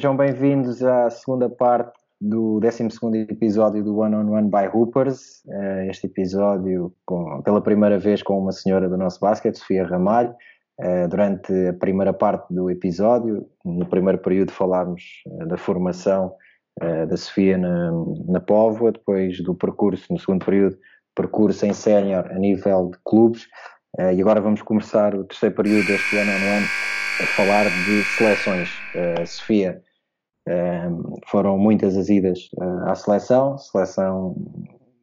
Sejam bem-vindos à segunda parte do 12 episódio do One on One by Hoopers. Uh, este episódio com, pela primeira vez com uma senhora do nosso basquete, Sofia Ramalho. Uh, durante a primeira parte do episódio, no primeiro período, falámos uh, da formação da Sofia na, na Póvoa, depois do percurso, no segundo período, percurso em sénior a nível de clubes. e agora vamos começar o terceiro período deste One on One a falar de seleções. Sofia, foram muitas as idas uh, à seleção, seleção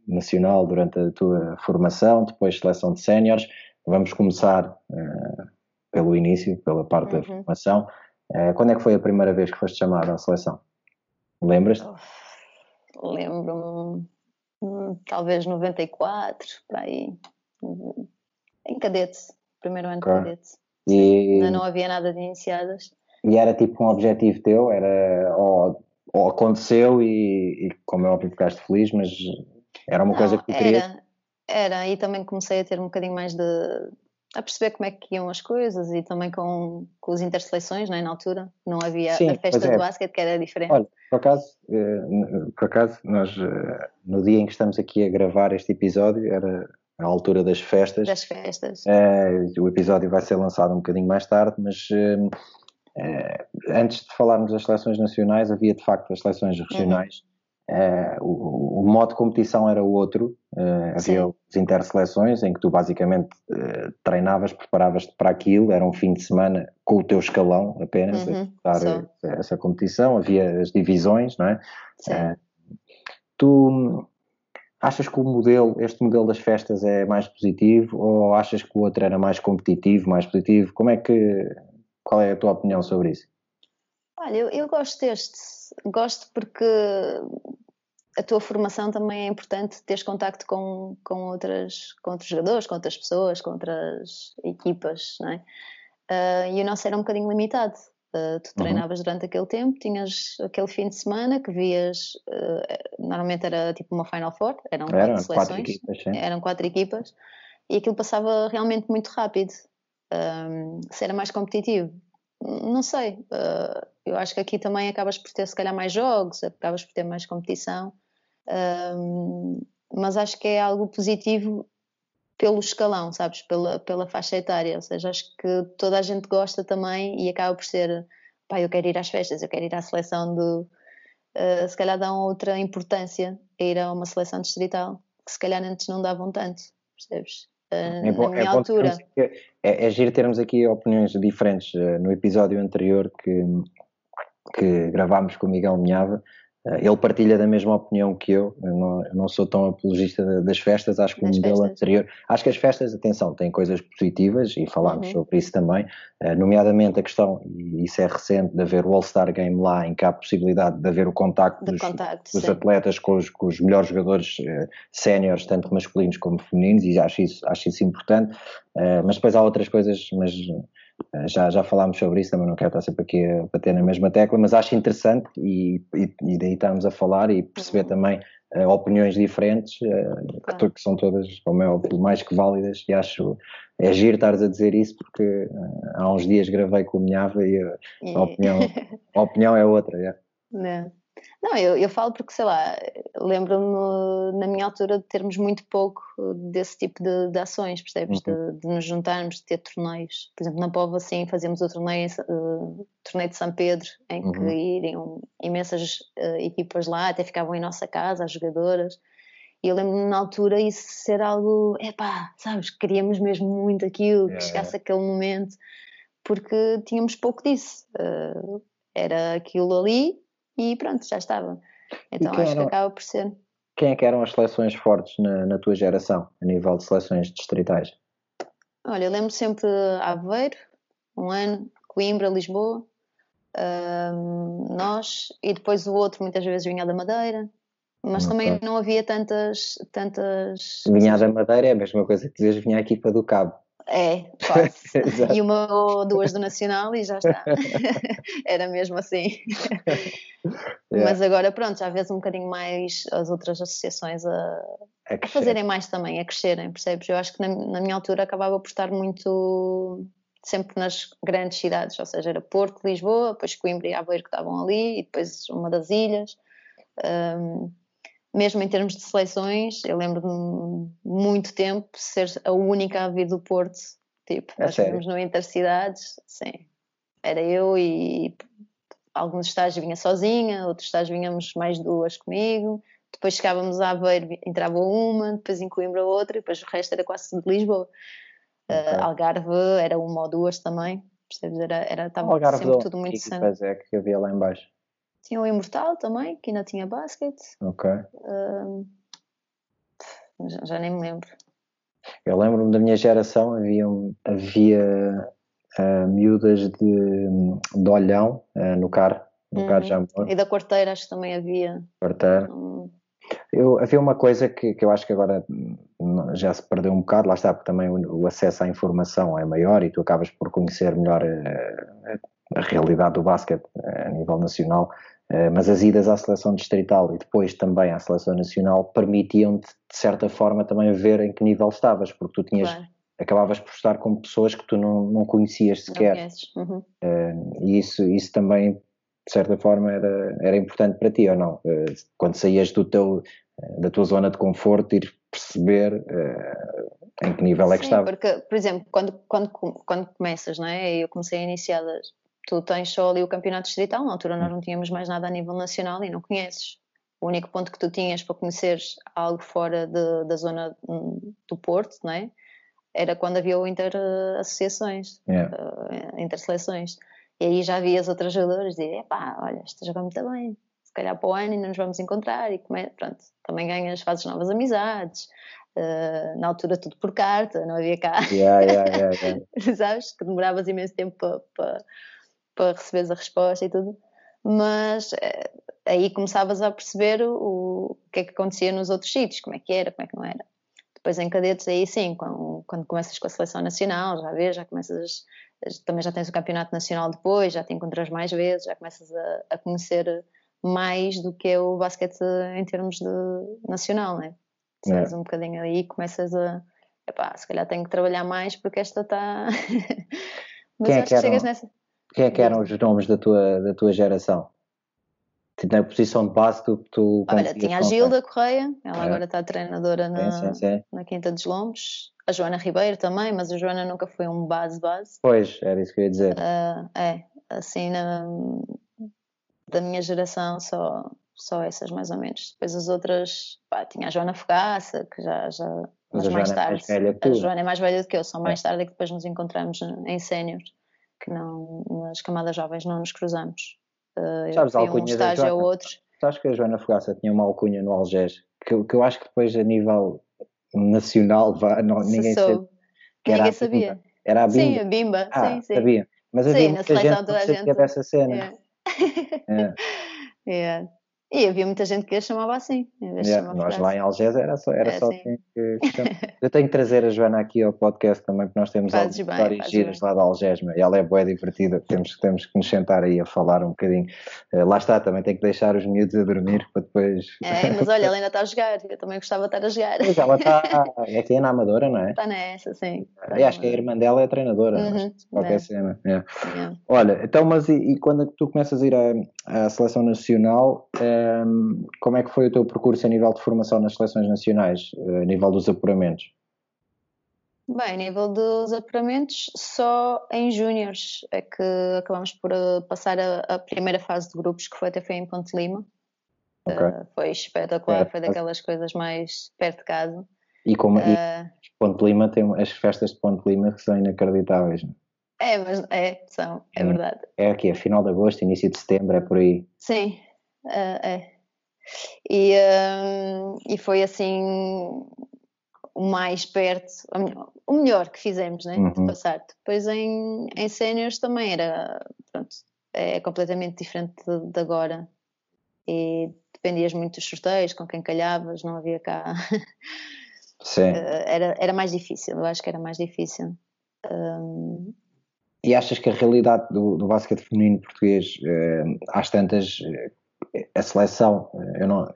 nacional durante a tua formação, depois seleção de séniores. Vamos começar pelo início, pela parte uhum. da formação. quando é que foi a primeira vez que foste chamada à seleção? Lembras-te? Lembro-me, hum, talvez 94, para aí, em cadete, primeiro ano okay. de cadete. E, Ainda não havia nada de iniciadas. E era tipo um objetivo teu? Era, ou, ou aconteceu e, e, como é óbvio, ficaste feliz, mas era uma não, coisa que tu querias? Era, era, e também comecei a ter um bocadinho mais de. a perceber como é que iam as coisas e também com, com os interseleções, né, na altura. Não havia Sim, a festa é. do basquete que era diferente. Olha, por acaso, eh, por acaso, nós, eh, no dia em que estamos aqui a gravar este episódio, era à altura das festas. Das festas. Uh, o episódio vai ser lançado um bocadinho mais tarde, mas uh, antes de falarmos das seleções nacionais, havia de facto as seleções regionais. Uhum. O, o, modo de competição era o outro. havia as interseleções, em que tu basicamente treinavas, preparavas-te para aquilo, era um fim de semana com o teu escalão apenas, uhum. a essa, essa competição. Havia as divisões, não é? tu Achas que o modelo, este modelo das festas é mais positivo ou achas que o outro era mais competitivo, mais positivo? Como é que, qual é a tua opinião sobre isso? Olha, eu, eu gosto deste, gosto porque a tua formação também é importante teres contacto com, com, outras, com outros jogadores, com outras pessoas, com outras equipas, não é? Uh, e o nosso era um bocadinho limitado. Uh, tu uhum. treinavas uhum. durante aquele tempo, tinhas aquele fim de semana que vias, uh, normalmente era tipo uma Final Four, eram quatro seleções, quatro equipas, eram quatro equipas, e aquilo passava realmente muito rápido. Um, se era mais competitivo, não sei. Uh, eu acho que aqui também acabas por ter se calhar mais jogos, acabas por ter mais competição, um, mas acho que é algo positivo pelo escalão, sabes? Pela, pela faixa etária. Ou seja, acho que toda a gente gosta também e acaba por ser, pá, eu quero ir às festas, eu quero ir à seleção do. Uh, se calhar dão outra importância a ir a uma seleção distrital que se calhar antes não davam tanto, percebes? É bom, na minha é altura. é, é giro termos aqui opiniões diferentes. Uh, no episódio anterior que, que gravámos com o Miguel Minhava, ele partilha da mesma opinião que eu, eu não, eu não sou tão apologista das festas, acho que o modelo festas. anterior, acho que as festas, atenção, têm coisas positivas e falámos uhum. sobre isso também, uh, nomeadamente a questão, e isso é recente, de haver o All-Star Game lá, em que há a possibilidade de haver o contacto dos, contacto, dos atletas com os, com os, melhores jogadores uh, séniores, tanto masculinos como femininos, e acho isso, acho isso importante, uh, mas depois há outras coisas, mas eh, já, já falámos sobre isso, também não quero estar sempre aqui a bater na mesma tecla, mas acho interessante e, e, e daí estarmos a falar e perceber uhum. também uh, opiniões diferentes, uh, que, que, são todas, como é óbvio, mais que válidas e acho é giro estares a dizer isso porque uh, há uns dias gravei com o Minhava e a, opinião, a opinião é outra. Yeah. Não. Não, eu, eu falo porque, sei lá, lembro-me na minha altura de termos muito pouco desse tipo de, de ações, percebes? Uhum. De, de, nos juntarmos, de ter torneios. Por exemplo, na Povo, assim, fazíamos o torneio, uh, torneio de São Pedro, em uhum. que iriam imensas uh, equipas lá, até ficavam em nossa casa, as jogadoras. E eu lembro-me na altura isso ser algo, epá, sabes, queríamos mesmo muito aquilo, que chegasse aquele momento, porque tínhamos pouco disso. Uh, era aquilo ali e pronto, já estava. Então acho eram, que acaba por ser. Quem é que eram as seleções fortes na, na tua geração, a nível de seleções distritais? Olha, eu lembro sempre Aveiro, um ano, Coimbra, Lisboa, um, nós, e depois o outro muitas vezes vinha da Madeira, mas também não havia tantas. tantas... Vinha da Madeira é a mesma coisa que dizias vinha a equipa do Cabo. É, quase. e uma ou duas do Nacional e já está. Era mesmo assim. Yeah. Mas agora, pronto, já vês um bocadinho mais as outras associações a, a, a fazerem mais também, a crescerem, percebes? Eu acho que na, na, minha altura acabava por estar muito, sempre nas grandes cidades, ou seja, era Porto, Lisboa, depois Coimbra e Aveiro que estavam ali, e depois uma das ilhas. Um, mesmo em termos de seleções, eu lembro-me muito tempo ser a única a vir do Porto. Tipo, é nós fomos no Intercidades, sim. Era eu e alguns estágios vinha sozinha, outros estágios vinhamos mais duas comigo. Depois chegávamos a Aveiro, entrava uma, depois em Coimbra outra, e depois o resto era quase de Lisboa. Okay. Uh, Algarve era uma ou duas também, percebes? Era, era, estava Algarve sempre tudo muito sangue. é que havia lá embaixo? Tinha o Imortal também, que ainda tinha basquete. Ok. Uh, já, já, nem me lembro. Eu lembro-me da minha geração, havia, havia uh, miúdas de, de olhão uh, no CAR, no uhum. CAR já E da quarteira acho que também havia. Quarteira. Uhum. Eu, havia uma coisa que, que eu acho que agora já se perdeu um bocado, lá está, porque também o, o acesso à informação é maior e tu acabas por conhecer melhor a, a realidade do basquete a nível nacional, eh, mas as idas à seleção distrital e depois também à seleção nacional permitiam-te, de certa forma, também ver em que nível estavas, porque tu tinhas. Claro. Acabavas por estar com pessoas que tu não, não conhecias sequer. Não uhum. uh, e isso, isso também, de certa forma, era, era importante para ti, ou não? Quando saías do teu, da tua zona de conforto, ir perceber em que nível é que estavas. porque, por exemplo, quando, quando, quando começas, não é? Eu comecei a iniciar tu tens só ali o campeonato distrital, na altura nós não tínhamos mais nada a nível nacional e não conheces. O único ponto que tu tinhas para conheceres algo fora de, da zona hum, do Porto, não é? Era quando havia o inter-associações, yeah. uh, inter-seleções. E aí já havia as outras jogadoras e pá, olha, está jogando muito bem, se calhar para o ano ainda nos vamos encontrar e come... pronto, também ganhas, fazes novas amizades. Uh, na altura tudo por carta, não havia cá. Yeah, yeah, yeah, Sabes? Que demoravas imenso tempo para, para para receberes a resposta e tudo, mas eh, aí começavas a perceber o, o que é que acontecia nos outros sítios, como é que era, como é que não era. Depois em cadetes aí sim, quando, quando começas com a seleção nacional, já vês, já começas, também já tens o campeonato nacional depois, já te encontras mais vezes, já começas a, a conhecer mais do que é o basquete em termos de nacional, né? Sabes é. um bocadinho aí começas a, epá, se calhar tenho que trabalhar mais porque esta está... Mas Quem é acho que, chegas nessa... Quem é que eram os nomes da tua, da tua geração? Na posição de base tu, tu Olha, tinha a Gilda Correia, ela é. agora está treinadora na, sim, sim, sim. na Quinta dos Lombos. A Joana Ribeiro também, mas a Joana nunca foi um base-base. Pois, era isso que eu ia dizer. Uh, é, assim, na, da minha geração só, só essas mais ou menos. Depois as outras, pá, tinha a Joana Fogaça, que já, já mas, mas mais tarde. É mais a Joana é mais velha do que eu, só mais é. tarde é que depois nos encontramos em séniores que não, nas camadas jovens não nos cruzamos. Uh, Sabes a alcunha um estágio da Joana? outro. Sabes que a Joana Fogaça tinha uma alcunha no Algés que, que eu acho que depois a nível nacional vá, não, ninguém, sabe, ninguém sabia. Era a Bimba. Sim, a Bimba. Ah, sim, sim. sabia. Mas havia sim, muita gente que sabia dessa cena. Yeah. yeah. E havia muita gente que a chamava assim. Yeah, nós lá em Algés era só, era é, só assim que, que Eu tenho que trazer a Joana aqui ao podcast também, porque nós temos algumas histórias giras lá de Algés, e ela é boa divertida, temos, temos que nos sentar aí a falar um bocadinho. Uh, lá está, também tenho que deixar os miúdos a dormir para depois. É, mas olha, ela ainda está a jogar, eu também gostava de estar a jogar. Mas ela está, é que é na Amadora, não é? Está nessa, sim. Tá acho que a irmã dela é treinadora, uhum, qualquer é. cena. Yeah. Yeah. Olha, então, mas e, e, quando tu começas a ir à, à seleção nacional, um, como é que foi o teu percurso a nível de formação nas seleções nacionais, a nível dos apuramentos? Bem, a nível dos apuramentos, só em júniores é que acabamos por eh, passar a, a, primeira fase de grupos, que foi até foi em Ponte Lima. Okay. Uh, foi espetacular, é, foi daquelas coisas mais perto de casa. E como uh, e Ponte Lima tem as festas de Ponte Lima que são inacreditáveis, não é? É, mas é, são, é, é verdade. É aqui, é final de agosto, início de setembro, é por aí. Sim, uh, é. E, um, e foi assim o mais perto, o melhor que fizemos, né? Uhum. De passar. Depois em, em séniores também era, pronto, é completamente diferente de, de, agora. E dependias muito dos sorteios, com quem calhavas, não havia cá. Sim. Eh, era, era mais difícil, eu acho que era mais difícil. Um... E achas que a realidade do, do basquete feminino português, eh, às tantas, eh, a seleção, eu não,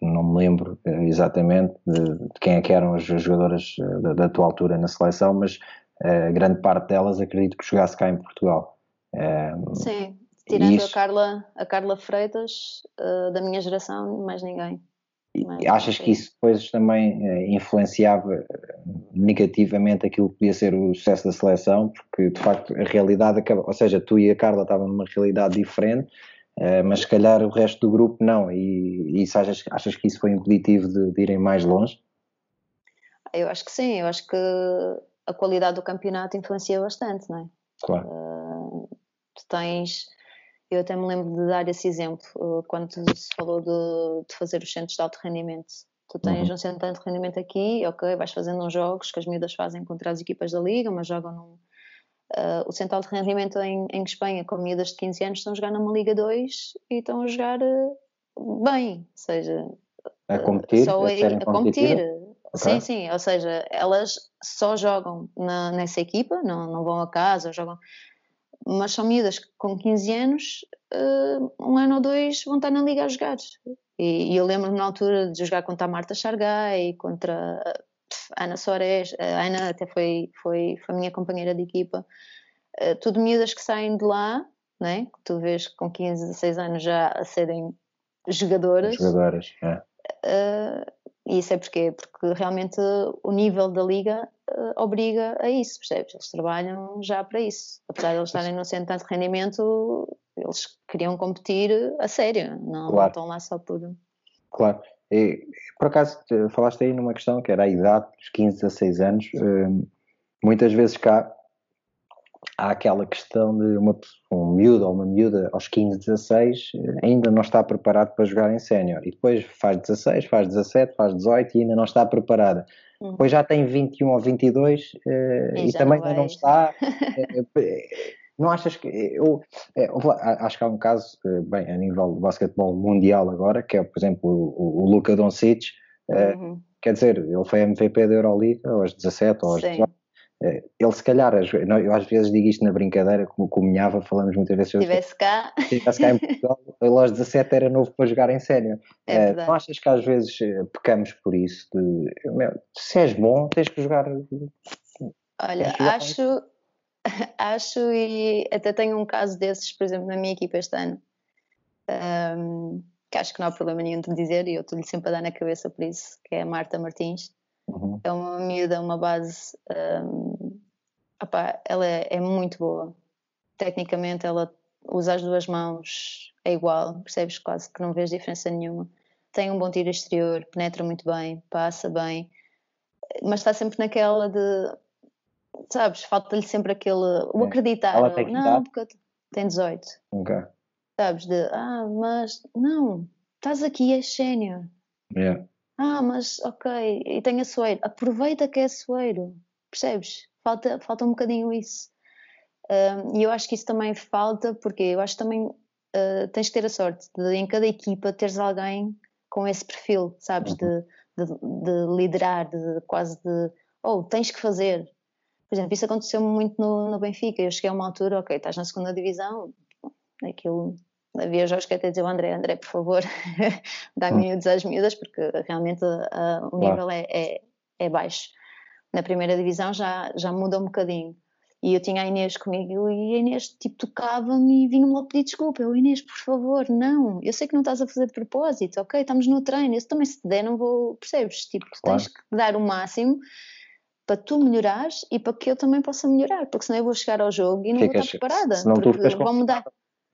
não me lembro exatamente de, de quem é que eram as jogadoras eh, da, da, tua altura na seleção, mas uh, grande parte delas acredito que jogasse cá em Portugal. Uh, Sim, tirando isso... a, Carla, a Carla Freitas, uh, da minha geração, mais ninguém. Achas que isso depois também influenciava negativamente aquilo que podia ser o sucesso da seleção? Porque de facto a realidade acaba, ou seja, tu e a Carla estavam numa realidade diferente, mas se calhar o resto do grupo não. E, e isso achas, achas que isso foi impeditivo de, de irem mais longe? Eu acho que sim, eu acho que a qualidade do campeonato influencia bastante, não é? Claro. Uh, tu tens, eu até me lembro de dar esse exemplo, uh, quando se falou de, de, fazer os centros de alto rendimento. Tu tens uhum. um centro de alto rendimento aqui, ok, vais fazendo uns jogos que as miúdas fazem contra as equipas da liga, mas jogam num. Uh, o centro de rendimento em, em Espanha, com miúdas de 15 anos, estão a jogar numa Liga 2 e estão a jogar bem, ou seja, a competir, só a, a, a competir. Okay. Sim, sim, ou seja, elas só jogam na, nessa equipa, não, não vão a casa, jogam, mas são miúdas com 15 anos, uh, um ano ou dois vão estar na liga a jogar. E, e eu lembro-me na altura de jogar contra a Marta Chargai, contra a Ana Soares, a Ana até foi, foi, foi minha companheira de equipa, uh, tudo miúdas que saem de lá, né? que tu vês com 15, 16 anos já a serem jogadoras. Jogadoras, é. Uh, e isso é porque Porque realmente o nível da liga uh, obriga a isso, percebes? Eles trabalham já para isso. Apesar de eles estarem no centro de rendimento, eles queriam competir a sério, não, claro. não estão lá só por. Claro. Por acaso, falaste aí numa questão que era a idade, dos 15, 16 anos. Uh, muitas vezes cá há aquela questão de uma, um miúdo ou uma miúda aos 15, 16 ainda não está preparado para jogar em sénior e depois faz 16, faz 17, faz 18 e ainda não está preparada. Uhum. Depois já tem 21 ou 22 uh, e, e também ainda não está. não achas que. Eu, eu, acho que há um caso, bem, a nível de basquetebol mundial agora, que é, por exemplo, o, o Luka Doncic. Uhum. Quer dizer, ele foi MVP da Euroliga aos 17 ou aos Sim. 18 eh, ele se calhar, eu às vezes digo isto na brincadeira, como comunhava, falamos muitas vezes. Se estivesse cá. Se estivesse cá em Portugal, ele aos 17 era novo para jogar em sério. É uh, não achas que às vezes eh, pecamos por isso? De, meu, se és bom, tens que jogar. Olha, acho, acho e até tenho um caso desses, por exemplo, na minha equipa este ano. Um, que acho que não há problema nenhum de dizer e eu estou-lhe sempre a dar na cabeça por isso, que é a Marta Martins Uhum. É uma miúda, uma base. Um, opá, ela é, é, muito boa. Tecnicamente, ela usa as duas mãos, é igual, percebes quase que não vês diferença nenhuma. Tem um bom tiro exterior, penetra muito bem, passa bem, mas está sempre naquela de. Sabes, falta-lhe sempre aquele. O acreditar. Ela tem não, porque tem 18. Ok. Sabes, de. Ah, mas. Não, estás aqui, és sénior. Yeah. Ah, mas ok, e tem açoeiro. Aproveita que é açoeiro, percebes? Falta, falta um bocadinho isso. e eu acho que isso também falta, porque eu acho que também uh, tens que ter a sorte de em cada equipa teres alguém com esse perfil, sabes? De, de, de, liderar, de quase de oh, tens que fazer. Por exemplo, isso aconteceu muito no, no Benfica. Eu cheguei a uma altura, ok, estás na segunda divisão, aquilo havia jogos que até diziam André, André, por favor, dá-me miúdos às miúdas, porque realmente uh, o nível é, é, é, baixo. Na primeira divisão já, já muda um bocadinho. E eu tinha a Inês comigo e a Inês tipo tocava-me e vinha-me logo pedir desculpa. Eu, Inês, por favor, não, eu sei que não estás a fazer de propósito, ok? Estamos no treino, eu também se te der não vou, percebes? Tipo, claro. tens que dar o máximo para tu melhorares e para que eu também possa melhorar, porque senão eu vou chegar ao jogo e não ficas, vou estar preparada, senão porque vão mudar.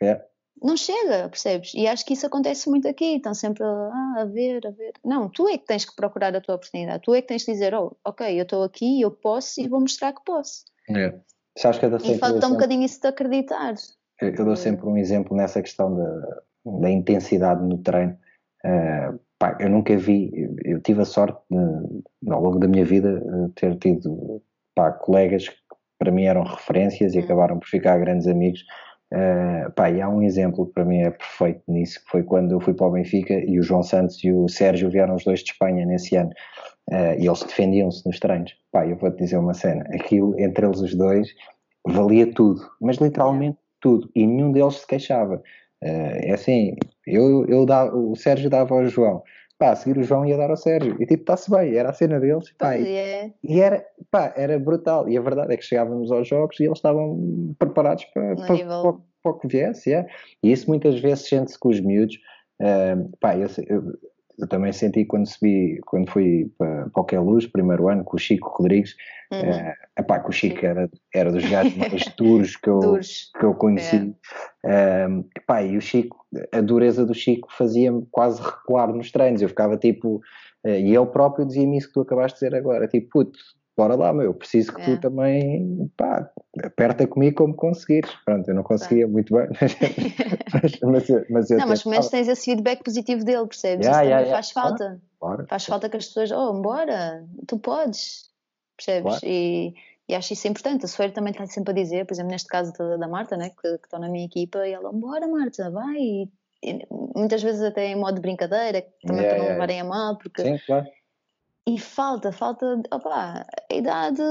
É não chega, percebes? E acho que isso acontece muito aqui, estão sempre ah, a ver, a ver. Não, tu é que tens que procurar a tua oportunidade, tu é que tens de dizer, oh, ok, eu estou aqui, eu posso e vou mostrar que posso. É. Sabes que eu e falta um bocadinho isso de acreditar. Eu, eu dou sempre um exemplo nessa questão da, da intensidade no treino. Uh, pá, eu nunca vi, eu, tive a sorte de, ao longo da minha vida uh, ter tido pá, colegas que para mim eram referências e hum. acabaram por ficar grandes amigos Uh, pá, e há um exemplo que para mim é perfeito nisso, que foi quando eu fui para o Benfica e o João Santos e o Sérgio vieram os dois de Espanha nesse ano uh, e eles defendiam-se nos treinos. Pá, eu vou-te dizer uma cena, aquilo entre eles os dois valia tudo, mas literalmente tudo, e nenhum deles se queixava. Uh, é assim, eu, eu dava, o Sérgio dava ao João pá, a seguir o João ia dar ao Sérgio. E tipo, está-se bem, era a cena deles. Pá, e, é. e, era, pá, era brutal. E a verdade é que chegávamos aos jogos e eles estavam preparados para, para, para, para, o que viesse. Yeah. E isso muitas vezes sente-se com os miúdos. Uh, pá, eu, eu, eu, também senti quando subi, quando fui para, para o Que é Luz, primeiro ano, com o Chico Rodrigues. Uhum. Uh, epá, que o Chico era, era dos gajos mais duros que eu, que eu conheci. É. Uh, epá, e o Chico, a dureza do Chico fazia-me quase recuar nos treinos. Eu ficava tipo. Uh, e ele próprio dizia-me isso que tu acabaste de dizer agora: tipo, puto, bora lá, meu, preciso que é. tu também, pá, aperta comigo como conseguires. Pronto, eu não conseguia muito bem, mas, mas, mas eu Não, mas pelo menos tens esse feedback positivo dele, percebes? Yeah, Isso yeah, yeah. faz falta. Claro. Faz falta que as pessoas, oh, bora, tu podes, percebes? Claro. E, e acho isso importante. A Soeira também está sempre a dizer, por exemplo, neste caso da, da Marta, né, que, que está na minha equipa, e ela, bora Marta, vai. E, e, muitas vezes até em modo de brincadeira, também para não levarem a mal, porque... Sim, claro e falta, falta, opá, a idade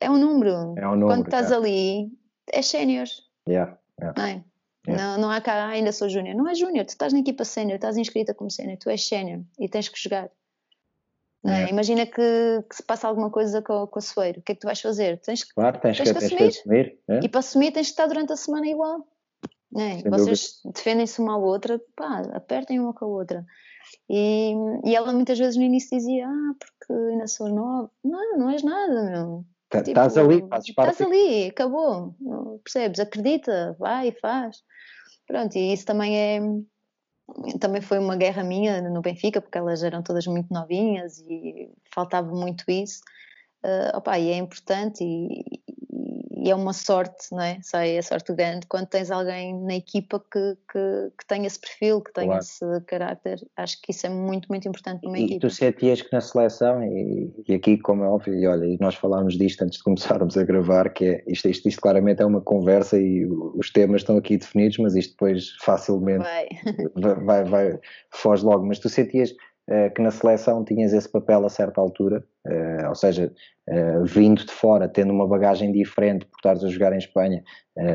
é um número. É um número. Quando estás é. ali, é sénior. Yeah, yeah. Não, é? yeah. não, não há cá, ah, ainda sou júnior. Não é júnior, tu estás na equipa sénior, estás inscrita como sénior, tu és sénior e tens que jogar. É? Imagina que, que, se passa alguma coisa com, com a Soeiro, o que é que tu vais fazer? Tens que, claro, tens, tens que, que, assumir. Tens assumir é? E para assumir tens que estar durante a semana igual. É? Vocês defendem-se uma à outra, pá, apertem uma com a outra. E, e ela muitas vezes no início dizia: Ah, porque ainda sou nova. Não, não és nada, meu. Tá, estás tipo, ali, fazes parte. Estás ali, acabou. Percebes? Acredita, vai e faz. Pronto, e isso também é. Também foi uma guerra minha no Benfica, porque elas eram todas muito novinhas e faltava muito isso. Uh, opa, e é importante e, e é uma sorte, não é? Sai a sorte grande quando tens alguém na equipa que, que, que tenha esse perfil, que tenha claro. esse caráter. Acho que isso é muito, muito importante numa e, equipa. E tu sentias que na seleção, e, e, aqui, como é óbvio, e olha, nós falámos disto antes de começarmos a gravar, que é isto, isto, isto claramente é uma conversa e os temas estão aqui definidos, mas isto depois facilmente vai, vai, vai foge logo. Mas tu sentias que na seleção tinhas esse papel a certa altura, uh, ou seja, uh, vindo de fora, tendo uma bagagem diferente por estares a jogar em Espanha,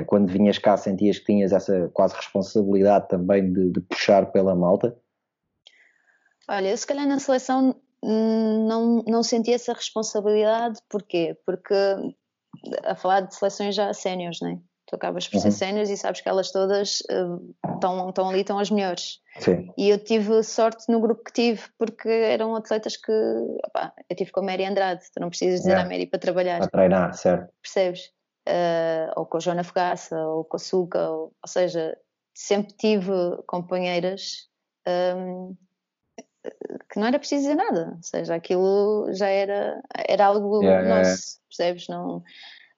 quando vinhas cá sentias que tinhas essa quase responsabilidade também de, de, puxar pela malta? Olha, eu se calhar na seleção não, não senti essa responsabilidade, porquê? Porque a falar de seleções já séniores, não é? Tu acabas por uhum. ser séniores e sabes que elas todas estão, estão ali, estão as melhores. Sim. E eu tive sorte no grupo que tive, porque eram atletas que. Opa, eu tive com a Mary Andrade, tu não precisas dizer yeah. à Mary para trabalhar. Para treinar, certo. Percebes? Uh, ou com a Joana Fogaça, ou com a Suca, ou, ou seja, sempre tive companheiras um, que não era preciso dizer nada, ou seja, aquilo já era, era algo yeah, nosso, yeah. percebes? Não,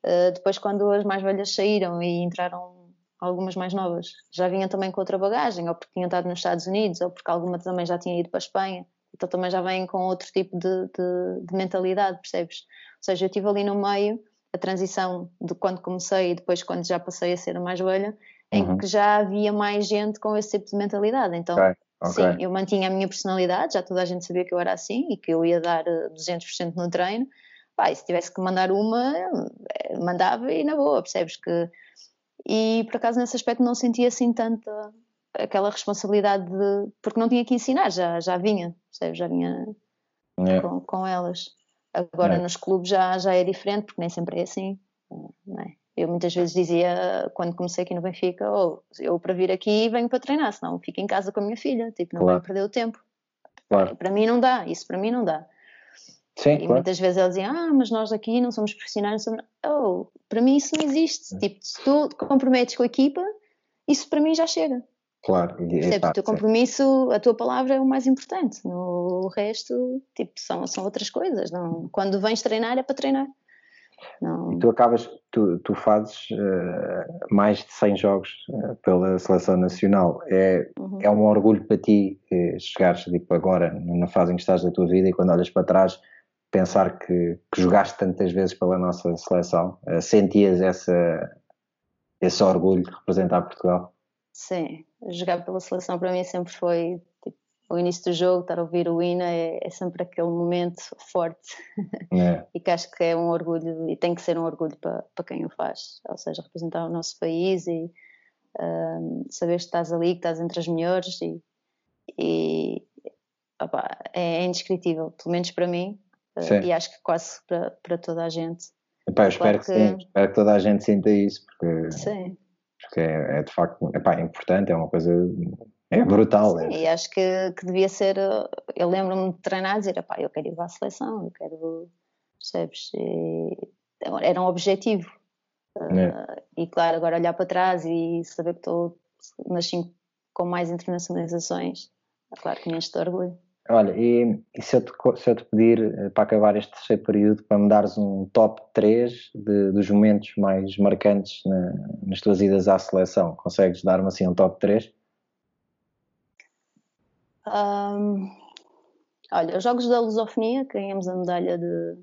uh, depois, quando as mais velhas saíram e entraram algumas mais novas já vinham também com outra bagagem, ou porque tinham estado nos Estados Unidos, ou porque alguma também já tinha ido para a Espanha, então também já vêm com outro tipo de, de, de mentalidade, percebes? Ou seja, eu estive ali no meio, a transição de quando comecei e depois quando já passei a ser mais velha, em uhum. que já havia mais gente com esse tipo de mentalidade. Então, okay. Okay. sim, eu mantinha a minha personalidade, já toda a gente sabia que eu era assim e que eu ia dar 200% eh, no treino. Pá, se tivesse que mandar uma, eh, mandava e na boa, percebes? Que e por acaso nesse aspecto não sentia assim tanta aquela responsabilidade de, porque não tinha que ensinar, já, já vinha, percebes? já vinha é. com, com, elas. Agora é. nos clubes já, já é diferente, porque nem sempre é assim. É? Eu muitas vezes dizia, quando comecei aqui no Benfica, oh, eu para vir aqui venho para treinar, senão fico em casa com a minha filha, tipo, não claro. venho perder o tempo. Claro. Para mim não dá, isso para mim não dá. Sim, e claro. muitas vezes eles dizem, ah, mas nós aqui não somos profissionais. Não somos... Oh, para mim isso não existe. Tipo, se tu te comprometes com a equipa, isso para mim já chega. Claro. Percebe? O teu compromisso, a tua palavra é o mais importante. No, resto, tipo, são, são outras coisas. Não, quando vens treinar é para treinar. Não. E tu acabas, tu, tu fazes uh, mais de 100 jogos uh, pela seleção nacional. É, uhum. é um orgulho para ti uh, chegares tipo, agora na fase em que estás da tua vida e quando olhas para trás pensar que, que jogaste tantas vezes pela nossa seleção? Uh, sentias essa, esse orgulho de representar Portugal? Sim, jogar pela seleção para mim sempre foi tipo, o início do jogo, estar a ouvir o hino é, é sempre aquele momento forte é. e que acho que é um orgulho e tem que ser um orgulho para, para quem o faz, ou seja, representar o nosso país e um, saber que estás ali, que estás entre as melhores e, e opa, é, é indescritível, pelo menos para mim, uh, e acho que quase para, para toda a gente. Epá, eu espero que, que, sim, espero que toda a gente sinta isso, porque, sim. porque é, é de facto epá, é importante, é uma coisa é brutal. Sim, é. e acho que, que devia ser. Eu lembro-me de treinar e dizer: pá, eu quero ir para a seleção, eu quero. Percebes? E, era um objetivo. É. Uh, e claro, agora olhar para trás e saber que estou nas cinco com mais internacionalizações, é claro que me enche de orgulho. Olha, e, e se, eu te, se, eu te, pedir eh, para acabar este terceiro período para me dares um top 3 de, dos momentos mais marcantes na, nas tuas idas à seleção, consegues dar-me assim um top 3? Um, olha, os Jogos da Lusofonia, ganhamos a medalha de.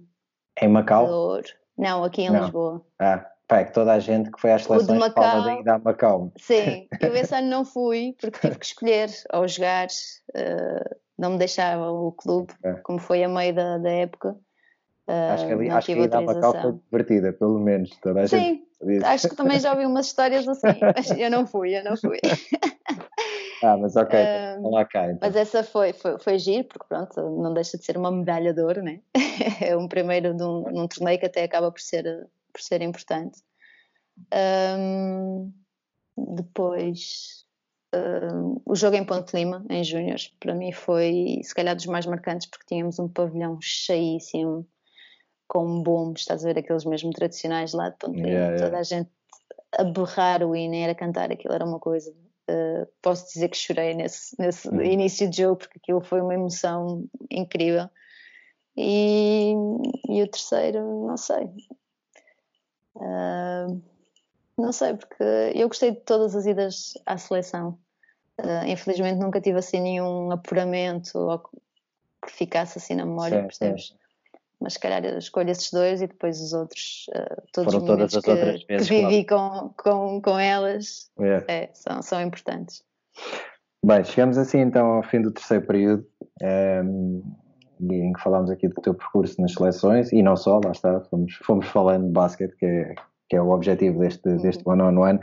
Em Macau? De ouro. Não, aqui em Não. Lisboa. Ah, pá, é que toda a gente que foi às seleções Macau, fala de a Macau. Sim, eu esse ano não fui, porque tive que escolher ou jogar, uh, não me deixava o clube, é. como foi a meio da, da época. Uh, acho que, ali, acho que a ida a Macau foi divertida, pelo menos. Toda a Sim, gente acho que também já ouvi umas histórias assim, mas eu não fui, eu não fui. Ah, mas ok, uh, lá cá. Então. Mas essa foi, foi, foi giro, porque pronto, não deixa de ser uma medalha de ouro, né? é um primeiro de um, num torneio que até acaba por ser, por ser importante. Um, depois, um, o jogo em Ponte Lima, em Júniors, para mim foi se calhar dos mais marcantes, porque tínhamos um pavilhão cheíssimo, com bombos, estás a ver aqueles mesmo tradicionais lá de Ponte Lima, yeah, toda yeah. a gente a berrar o hino, era cantar, aquilo era uma coisa Uh, posso dizer que chorei nesse, nesse uhum. início de jogo, porque aquilo foi uma emoção incrível. E, e o terceiro, não sei. Uh, não sei, porque eu gostei de todas as idas à seleção. Uh, infelizmente nunca tive assim nenhum apuramento ou que ficasse assim na memória, sim, percebes? Sim. Mas se calhar escolho esses dois e depois os outros, uh, todos Foram os momentos que, que, vivi com, com, com elas yeah. é, são, são importantes. Bem, chegamos assim então ao fim do terceiro período. Um, ehm, em que falámos aqui do teu percurso nas seleções e não só, lá está, fomos, fomos falando de basquete, que é, que é o objetivo deste, uhum. deste one-on-one.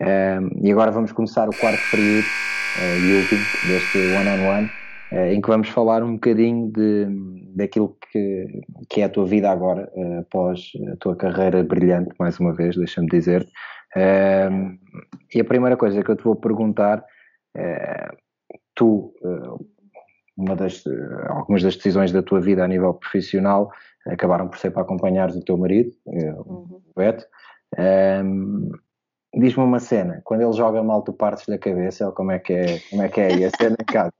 Um, ehm, e agora vamos começar o quarto período uh, e último deste one-on-one, uh, em que vamos falar um bocadinho de, daquilo que, que é a tua vida agora, uh, após a tua carreira brilhante, mais uma vez, deixa-me dizer. Um, e a primeira coisa que eu te vou perguntar, tu uma das, algumas das decisões da tua vida a nível profissional acabaram por ser para acompanhares o teu marido, eh, uhum. o Beto. Um, Diz-me uma cena, quando ele joga mal, tu partes da cabeça, ou como é que é, como é, que é aí a cena em casa?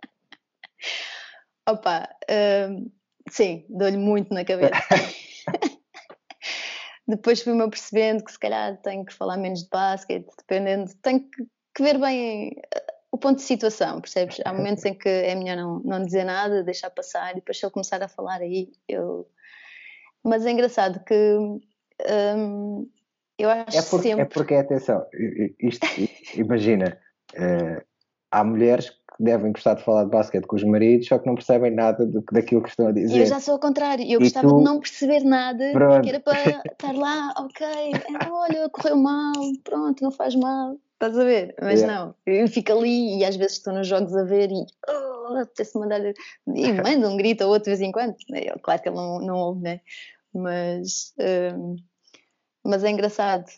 Opa, um, sim, dou-lhe muito na cabeça. Depois fui-me apercebendo que se calhar tenho que falar menos de basquete, dependendo, tenho que, que ver bem o ponto de situação, percebes? Há momentos em que é melhor não, não dizer nada, deixar passar, e depois se ele começar a falar aí, eu. Mas é engraçado que hum, eu acho é porque, sempre. É porque, atenção, isto, imagina, uh, há mulheres que devem gostar de falar de basquete com os maridos, só que não percebem nada do, daquilo que estão a dizer. Eu já sou ao contrário, eu e gostava tu... de não perceber nada, pronto. porque era para estar lá, ok, olha, correu mal, pronto, não faz mal Estás a ver? Mas yeah. não, eu fico ali e às vezes estou nos jogos a ver e oh, apetece mandar e manda um grito ou outro de vez em quando. Eu, claro que ele não, não ouve, né? Mas, um, mas é engraçado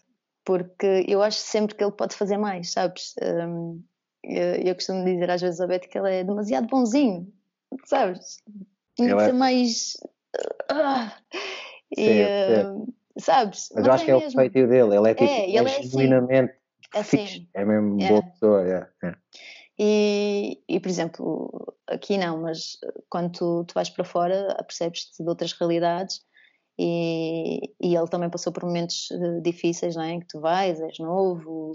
porque eu acho sempre que ele pode fazer mais, sabes? Um, eu, eu, costumo dizer às vezes ao Beto que ele é demasiado bonzinho, sabes? Tinha que ser é... mais. Uh, e, uh, sabes? Mas, mas eu acho é que é mesmo. o feitio dele, ele é tipo, é, ele é, é genuinamente assim assim, é mesmo é. boa pessoa, é, é. E, e, por exemplo, aqui não, mas quando tu, tu vais para fora, percebes-te de outras realidades e, e, ele também passou por momentos eh, difíceis, não é? Em que tu vais, és novo.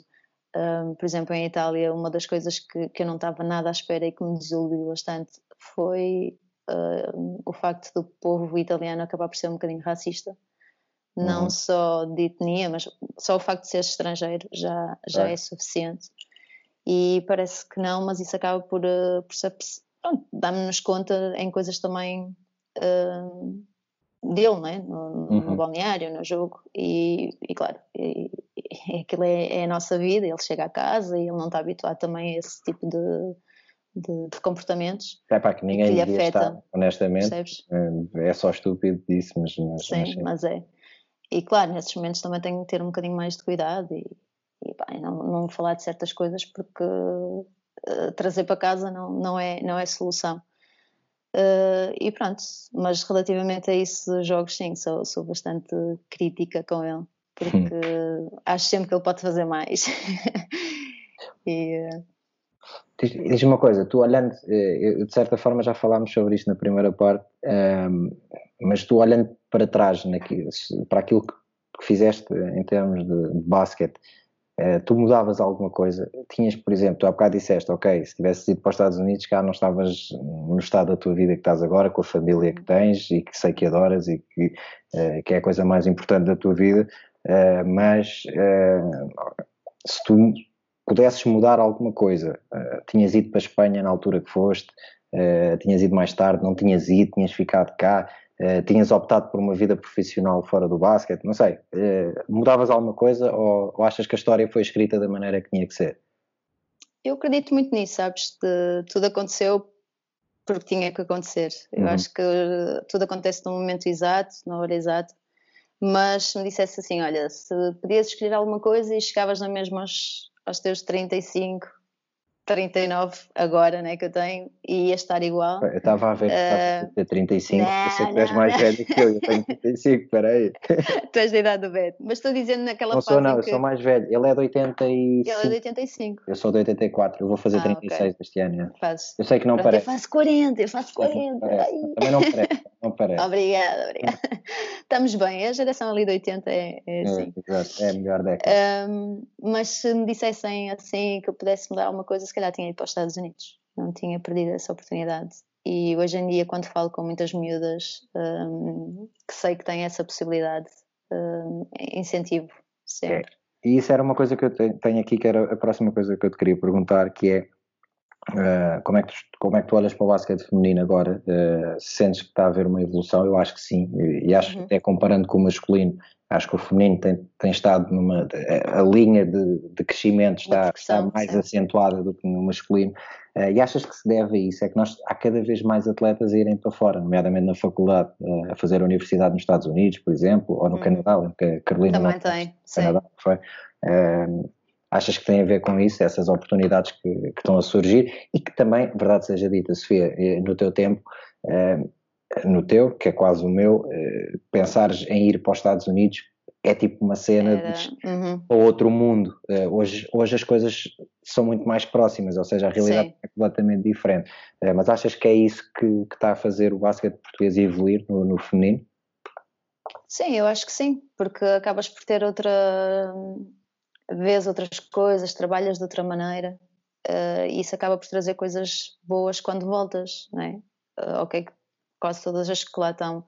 Um, por exemplo, em Itália, uma das coisas que, que eu não estava nada à espera e que me desiludiu bastante foi uh, o facto do povo italiano acabar por ser um bocadinho racista não uhum. só de etnia, mas só o facto de ser estrangeiro já, já é. é suficiente. E parece que não, mas isso acaba por, uh, por ser, pronto, dar-nos conta em coisas também uh, dele, né? no, uhum. no balneário, no jogo. E, e claro, e, e aquilo é, é, a nossa vida. Ele chega a casa e ele não está habituado também a esse tipo de, de, de comportamentos. É pá, que ninguém que devia afeta, honestamente. Percebes? É, é só estúpido disso, mas, mas, Sim, mas, mas é. E claro, nesses momentos também tenho que ter um bocadinho mais de cuidado e, e pá, não, não falar de certas coisas porque uh, trazer para casa não, não, é, não é solução. Uh, e pronto, mas relativamente a isso, jogos, sim, sou, sou bastante crítica com ele, porque hum. acho sempre que ele pode fazer mais. e, uh... Diz-me uma coisa, tu olhando, de certa forma já falámos sobre isto na primeira parte, um, mas tu olhando para trás, naquilo, para aquilo que fizeste em termos de, de basquete, uh, tu mudavas alguma coisa? Tinhas, por exemplo, tu há bocado disseste, ok, se tivesses ido para os Estados Unidos, cá não estavas no estado da tua vida que estás agora, com a família que tens e que sei que adoras e que, uh, que é a coisa mais importante da tua vida, uh, mas se tu pudesses mudar alguma coisa, tinhas ido para a Espanha na altura que foste, tinhas ido mais tarde, não tinhas ido, tinhas ficado cá, Uh, tinhas optado por uma vida profissional fora do basquete, não sei, uh, mudavas alguma coisa ou, ou, achas que a história foi escrita da maneira que tinha que ser? Eu acredito muito nisso, sabes? De, tudo aconteceu porque tinha que acontecer. Eu uhum. acho que tudo acontece no momento exato, na hora exata. Mas se me dissesse assim, olha, se podias escolher alguma coisa e chegavas na mesma aos, aos teus 35, 39 agora, né, que eu tenho, e ia estar igual. Eu estava a ver que uh, a ter 35, não, eu sei que tu és mais velho que eu, eu tenho 35, espera aí. tu és da idade do Beto, mas estou dizendo naquela não fase sou, não, eu que... sou mais velho, ele é de 85. Ele é de 85. Eu sou de 84, eu vou fazer ah, 36 okay. este ano. É. Fazes. Eu sei que não Pronto, parece. Eu faço 40, eu faço 40. Não Também não parece, não parece. obrigada, obrigada. Estamos bem, a geração ali de 80 é, é assim. É, é a melhor década. Um, mas se me dissessem assim que eu pudesse mudar alguma coisa, se calhar tinha ido para os Estados Unidos. Não tinha perdido essa oportunidade. E hoje em dia, quando falo com muitas miúdas um, que sei que têm essa possibilidade, um, incentivo sempre. É. E isso era uma coisa que eu tenho aqui, que era a próxima coisa que eu te queria perguntar, que é uh, como, é que tu, como é que tu olhas para o basquete feminino agora? Uh, sentes que está a haver uma evolução? Eu acho que sim, e acho uhum. que até comparando com o masculino, Acho que o feminino tem, tem estado numa. A linha de, de crescimento está, está mais sim. acentuada do que no masculino. Uh, e achas que se deve a isso? É que nós, há cada vez mais atletas a irem para fora, nomeadamente na faculdade, uh, a fazer a universidade nos Estados Unidos, por exemplo, ou no uhum. Canadá, que a Carolina Também tem, Canadá, sim. foi. Uh, achas que tem a ver com isso, essas oportunidades que, que, estão a surgir e que também, verdade seja dita, Sofia, no teu tempo, no teu, que é quase o meu, eh, pensares em ir para os Estados Unidos é tipo uma cena Era, de uhum. outro mundo. Eh, hoje, hoje as coisas são muito mais próximas, ou seja, a realidade sim. é completamente diferente. Eh, mas achas que é isso que, que está a fazer o basquete português evoluir no, no feminino? Sim, eu acho que sim, porque acabas por ter outra vez outras coisas, trabalhas de outra maneira uh, e isso acaba por trazer coisas boas quando voltas, não é? Uh, ok, quase todas as que lá estão,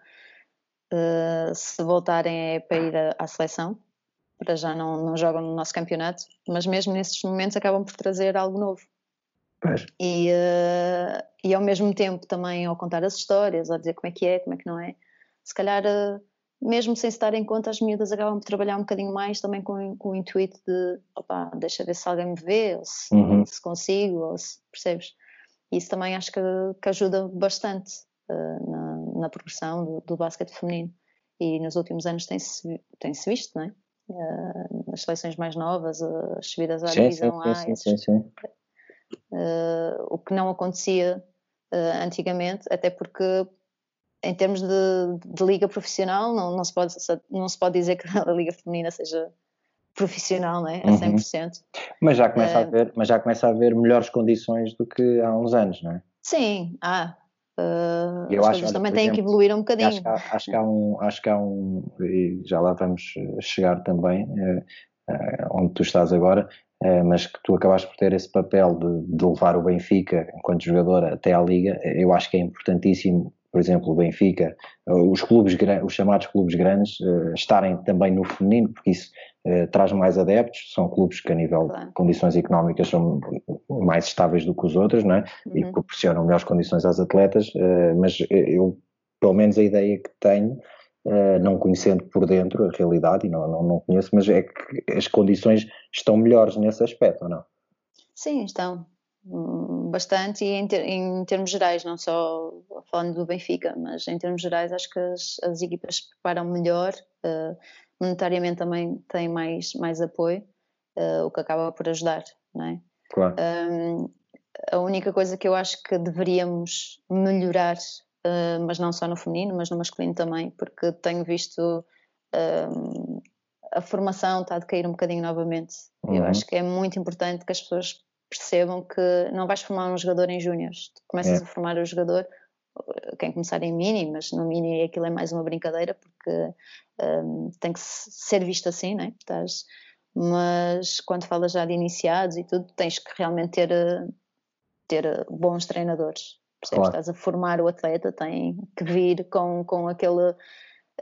uh, se voltarem é para ir à, seleção, para já não, não jogam no nosso campeonato, mas mesmo nesses momentos acabam por trazer algo novo. E, e ao mesmo tempo também ao contar as histórias, ao dizer como é que é, como é que não é, se calhar mesmo sem se dar em conta as miúdas acabam por trabalhar um bocadinho mais também com, com o intuito de opa, deixa ver se alguém me vê, ou se, uhum. se consigo, ou se percebes. Isso também acho que, que ajuda bastante na, na progressão do, do basquete feminino. E nos últimos anos tem-se tem -se visto, não é? Uh, as seleções mais novas, as subidas à sim, divisão A, sim, sim, sim, uh, o que não acontecia uh, antigamente, até porque em termos de, de, liga profissional não, não, se pode, não se pode dizer que a liga feminina seja profissional, não é? A 100%. Uhum. Mas já começa a haver, mas já começa a haver melhores condições do que há uns anos, não é? Sim, há, Uh, eu as acho, também têm exemplo, que evoluir um bocadinho. Acho que, há, acho que há um, acho que há um, e já lá vamos chegar também, uh, uh, onde tu estás agora, mas que tu acabaste por ter esse papel de, de, levar o Benfica, enquanto jogador, até à Liga, eu acho que é importantíssimo por exemplo, o Benfica, os clubes, os chamados clubes grandes, estarem também no feminino, porque isso eh, traz mais adeptos, são clubes que a nível claro. de condições económicas são mais estáveis do que os outros, não é? Uhum. E proporcionam melhores condições às atletas, mas eu, pelo menos a ideia que tenho, não conhecendo por dentro a realidade, e não, não, não conheço, mas é que as condições estão melhores nesse aspecto, ou não? Sim, estão. Bastante e em, ter, em, termos gerais, não só falando do Benfica, mas em termos gerais acho que as, as equipas se preparam melhor, uh, monetariamente também têm mais, mais apoio, uh, o que acaba por ajudar, não é? Claro. Um, a única coisa que eu acho que deveríamos melhorar, uh, mas não só no feminino, mas no masculino também, porque tenho visto um, a formação está a decair um bocadinho novamente. Uhum. Eu acho que é muito importante que as pessoas percebam que não vais formar um jogador em júniores, começas é. a formar o jogador, quem começar em mini, mas no mini aquilo é mais uma brincadeira porque um, tem que ser visto assim, né? Estás, mas quando falas já de iniciados e tudo, tens que realmente ter, ter bons treinadores. Claro. Estás a formar o atleta, tem que vir com, com aquele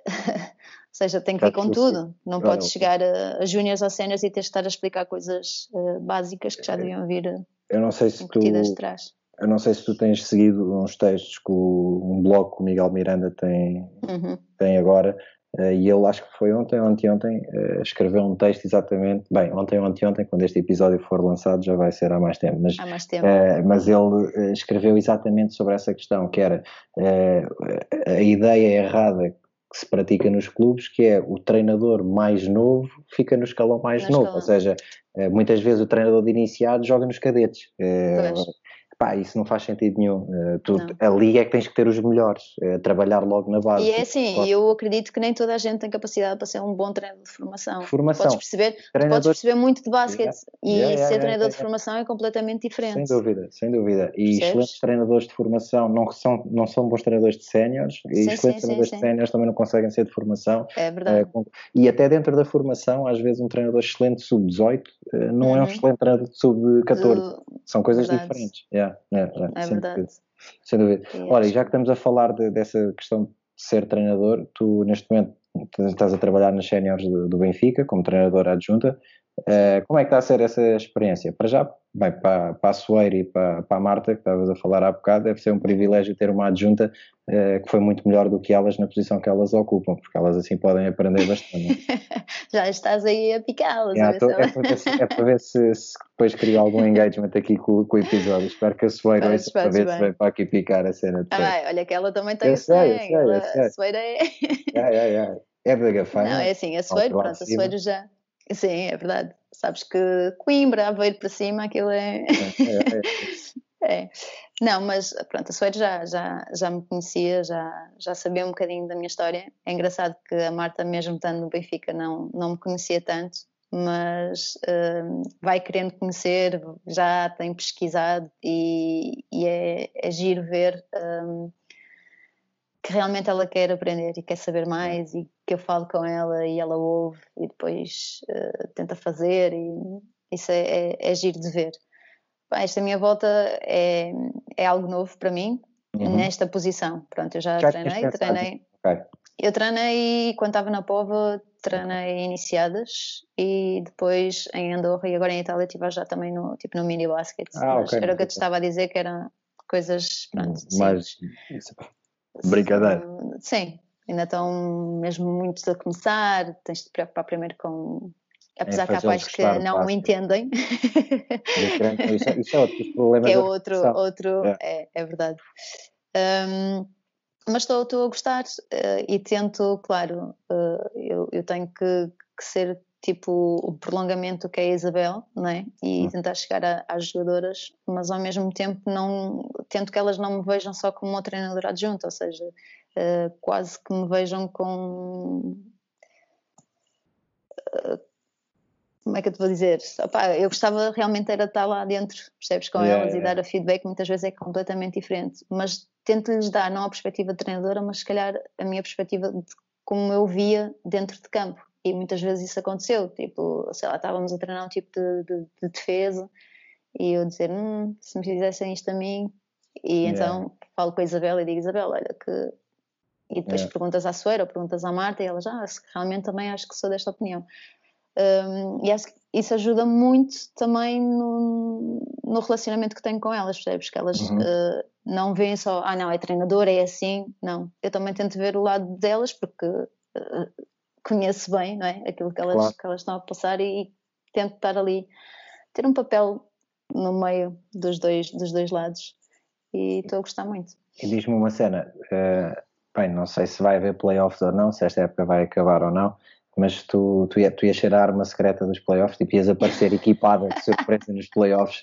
seja, tem que vir com tudo. Não claro. podes chegar a, a júniores ou séniores e ter de estar a explicar coisas uh, básicas que já é, deviam vir eu não sei se tu, de trás. Eu não sei se tu tens seguido uns textos que o, um blog que o Miguel Miranda tem, uhum. tem agora, uh, e ele acho que foi ontem ou anteontem, uh, escreveu um texto exatamente, bem, ontem ou anteontem, quando este episódio for lançado já vai ser há mais tempo, mas, há mais tempo. mas ele escreveu exatamente sobre essa questão, que era a ideia errada que se pratica nos clubes, que é o treinador mais novo fica no escalão mais no novo, escalão. ou seja, eh, muitas vezes o treinador de iniciado joga nos cadetes. Eh, pois pá, isso não faz sentido nenhum. Uh, tu, ali é que tens que ter os melhores, uh, trabalhar logo na base. E é assim, pode... eu acredito que nem toda a gente tem capacidade para ser um bom treinador de formação. Formação. Podes perceber, treinador... podes perceber muito de basquete yeah. e yeah, yeah, ser treinador de formação é completamente diferente. Sem dúvida, sem dúvida. E Percebes? excelentes treinadores de formação não são, não são bons treinadores de séniores e sim, excelentes sim, treinadores sim, de séniores também não conseguem ser de formação. É verdade. Uh, e até dentro da formação, às vezes um treinador excelente sub-18 não uhum. é um uhum. excelente treinador de sub-14. São coisas verdade. diferentes. Yeah, yeah, yeah. É sem verdade. Dúvida. Sem dúvida. Olha, já que estamos a falar de, dessa questão de ser treinador, tu neste momento estás a trabalhar nas séniores do, do, Benfica como treinador adjunta. Uh, como é que está a ser essa experiência? Para já, bem, para, para a Soeira e para, para a Marta, que estavas a falar há bocado, deve ser um privilégio ter uma adjunta uh, que foi muito melhor do que elas na posição que elas ocupam, porque elas assim podem aprender bastante. já estás aí a picá-las. Yeah, é, para ver se, é para ver se, se depois cria algum engagement aqui com, com o episódio. Espero que a Soeira para ver bem. se vem para aqui picar a cena. Ah, olha que ela também tem eu o sei, sangue. A Soeira é... yeah, yeah, yeah. É da Gafanha. Não, é assim, a Soeiro, pronto, a Soeiro já... Sim, é verdade. Sabes que Coimbra, Aveiro para cima, aquilo é... É, é, é. é. Não, mas pronto, a Soeiro já, já, já me conhecia, já, já sabia um bocadinho da minha história. É engraçado que a Marta, mesmo estando no Benfica, não, não me conhecia tanto, mas uh, vai querendo conhecer, já tem pesquisado e, e é, é giro ver um, que realmente ela quer aprender e quer saber mais e que eu falo com ela e ela ouve e depois uh, tenta fazer e isso é, é, é giro de ver. Bem, esta minha volta é, é algo novo para mim, uhum. nesta posição. Pronto, eu já, já treinei, treinei. Okay. Eu treinei quando estava na Pova, treinei iniciadas e depois em Andorra e agora em Itália estive já também no, tipo, no mini basket. Ah, okay. Era o que eu te estava a dizer que eram coisas pronto, mais brincadeira. Sim, ainda estão mesmo muitos a começar, tens de te preocupar primeiro com apesar é que há pais que não fácil. entendem. Isso, é, isso é outro problema. Que é outro, outro é. é, é verdade. Um, mas estou, estou a gostar uh, e tento, claro, uh, eu, eu tenho que, que, ser tipo o prolongamento que é a Isabel, não é? E hum. tentar chegar a, às jogadoras, mas ao mesmo tempo não tento que elas não me vejam só como uma treinadora adjunta, ou seja, uh, quase que me vejam com como é que eu te vou dizer? Opa, eu gostava realmente era estar lá dentro, percebes, com yeah, elas yeah. e dar a feedback, muitas vezes é completamente diferente, mas tento-lhes dar não a perspectiva de treinadora, mas se calhar a minha perspectiva de como eu via dentro de campo. E muitas vezes isso aconteceu, tipo, sei lá, estávamos a treinar um tipo de, de, de defesa e eu dizer, hum, se me fizessem isto a mim, e yeah. então falo com a Isabel e digo, Isabel, olha que. E depois perguntas à Soeira ou perguntas à Marta e ela já, ah, realmente também acho que sou desta opinião. Um, e acho que isso ajuda muito também no, no, relacionamento que tenho com elas, percebes? Que elas uhum. uh, não veem só, ah, não, é treinadora, é assim. Não, eu também tento ver o lado delas porque uh, conheço bem não é? aquilo que elas, claro. que elas estão a passar e, e tento estar ali, ter um papel no meio dos dois, dos dois lados e estou a gostar muito. E diz-me uma cena, uh, bem, não sei se vai haver playoffs ou não, se esta época vai acabar ou não, mas tu, tu, ia, tu ias ser a arma secreta dos playoffs, tipo, ias aparecer equipada de surpresa nos playoffs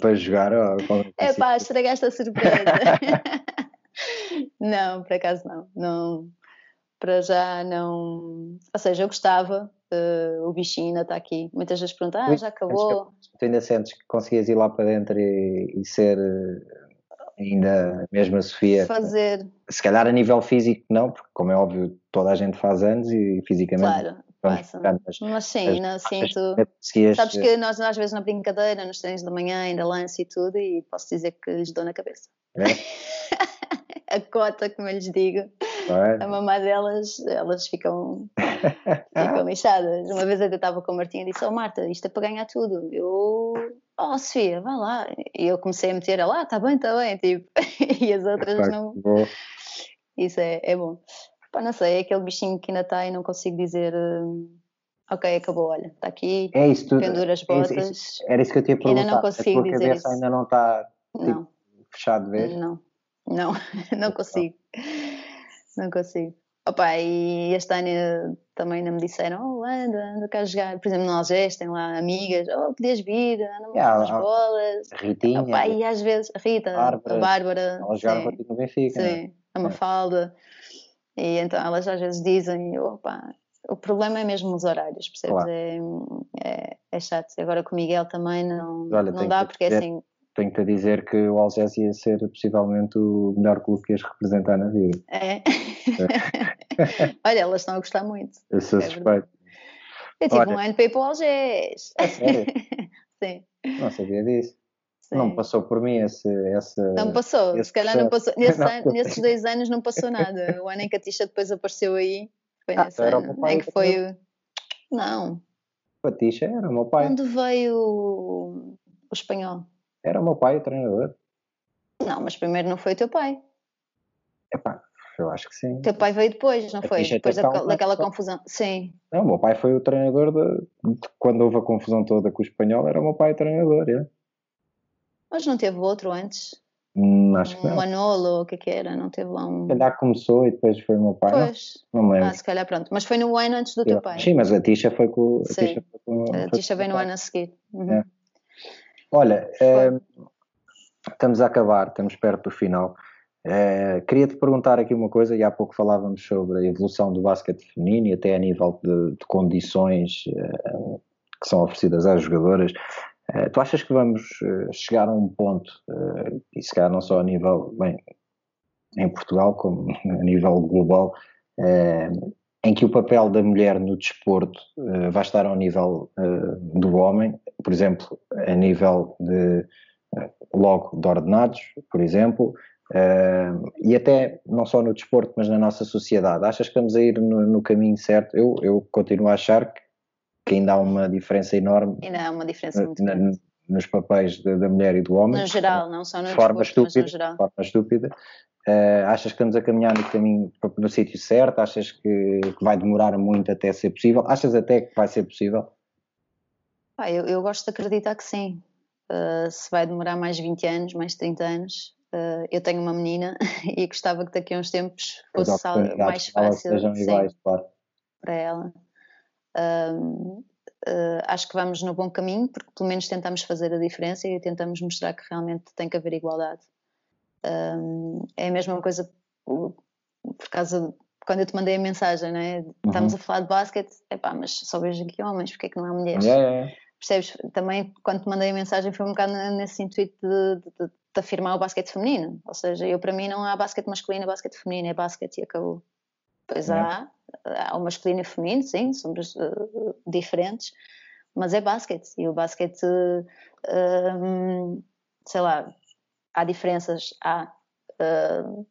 para, jogar? Ou, é pá, estragaste a surpresa. não, por acaso não. não. Para já não. Ou seja, eu gostava, uh, o bichinho ainda está aqui. Muitas vezes perguntam, ah, já acabou. Tu ainda sentes que conseguias ir lá para dentro e, e ser eh, ainda mesmo a Sofia. Fazer. Se calhar a nível físico não, porque como é óbvio toda a gente faz anos e fisicamente. Claro. Passa. mas, mas sim, não sinto. Sabes que nós às vezes na brincadeira, nos treinos da manhã, ainda lance e tudo, e posso dizer que lhes dou na cabeça. É? a cota, como eu lhes digo, é? a mamá delas, elas ficam, ficam lixadas. Uma vez eu estava com a Martinha e disse: Oh Marta, isto é para ganhar tudo. Eu oh Sofia, vai lá. E eu comecei a meter ela, ah, tá bem, tá bem, tipo, e as outras não. Isso é, é bom. Pá, não sei, é aquele bichinho que ainda está e não consigo dizer, hum, ok, acabou, olha, está aqui, é isso, tu, pendura as botas. É isso, era isso que eu tinha perguntado. Ainda não consigo a tua dizer isso. ainda não está tipo, fechado de vez? Não, não, não consigo. Não consigo. Opa, e este ano também não me disseram, oh, anda, anda cá jogar. Por exemplo, no Algés tem lá amigas, oh, podias vir, anda yeah, as bolas. Ritinha. Opa, e às vezes, a Rita, Bárbara, a Bárbara. Ela jogava contigo no Benfica. Sim, né? a Mafalda. É. E então elas às vezes dizem, opa, o problema é mesmo os horários, percebes? Claro. É, é, é, chato. Agora com o Miguel também não, Olha, não dá, porque é assim tenho-te a dizer que o Algés ia ser possivelmente o melhor clube que ias representar na vida. É? é. Olha, elas estão a gostar muito. Eu sou é suspeito. Eu tive Olha, um ano para ir para o Algés. É sério? Sim. Não sabia disso. Sim. Não passou por mim esse. esse não passou, esse se calhar não passou. Nesse não, nesses dois anos não passou nada. O ano em que a Tisha depois apareceu aí foi ah, nesse ano. Em que foi. O... Não. A Tisha era o meu pai. Onde veio o espanhol? Era o meu pai o treinador. Não, mas primeiro não foi o teu pai. Epá, eu acho que sim. O teu pai veio depois, não foi? Depois daquela, daquela confusão. Sim. Não, o meu pai foi o treinador de, de, quando houve a confusão toda com o espanhol, era o meu pai o treinador, é. Mas não teve outro antes? Hum, acho um que não. Manolo, o que é que era? Não teve lá um. Se calhar começou e depois foi o meu pai. Pois. Não, não me lembro. Ah, se calhar pronto. Mas foi no ano antes do teu pai. Sim, mas a Tisha foi com. A Tisha, foi com, a Tisha veio no ano a seguir. Uhum. É. Olha, eh, estamos a acabar, estamos perto do final. Eh, queria-te perguntar aqui uma coisa, e há pouco falávamos sobre a evolução do basquete feminino e até a nível de, de condições eh, que são oferecidas às jogadoras. tu achas que vamos chegar a um ponto, e se calhar não só a nível, bem, em Portugal, como a nível global, em que o papel da mulher no desporto uh, vai estar ao nível uh, do homem, por exemplo, a nível de uh, logo de ordenados, por exemplo, e até não só no desporto, mas na nossa sociedade. Achas que estamos a ir no, no caminho certo? Eu, eu continuo a achar que, que, ainda há uma diferença enorme. Ainda há uma diferença muito grande. Nos papéis de, da mulher e do homem. No geral, não só no forma desporto, estúpida, mas no geral. forma estúpida. Uh, achas que estamos a caminhar no caminho no sítio certo? Achas que, que, vai demorar muito até ser possível? Achas até que vai ser possível? Ah, eu, eu, gosto de acreditar que sim. Uh, se vai demorar mais 20 anos, mais 30 anos, uh, eu tenho uma menina e gostava que daqui a uns tempos fosse mais fácil sejam iguais, claro. para ela. acho que vamos no bom caminho, porque pelo menos tentamos fazer a diferença e tentamos mostrar que realmente tem que haver igualdade. Um, é a mesma coisa por, por causa de, quando eu te mandei a mensagem, né? estamos uhum. a falar de basquete, epá, mas só vejo aqui homens, porque é que não há mulheres? Yeah, yeah. Percebes? Também quando te mandei a mensagem foi um bocado nesse intuito de, de, de, afirmar o basquete feminino, ou seja, eu para mim não há basquete masculino e basquete feminino, é basquete e acabou. Pois há, há o masculino e o feminino, sim, somos uh, diferentes, mas é basquete e o basquete, uh, sei lá, há diferenças, há, uh,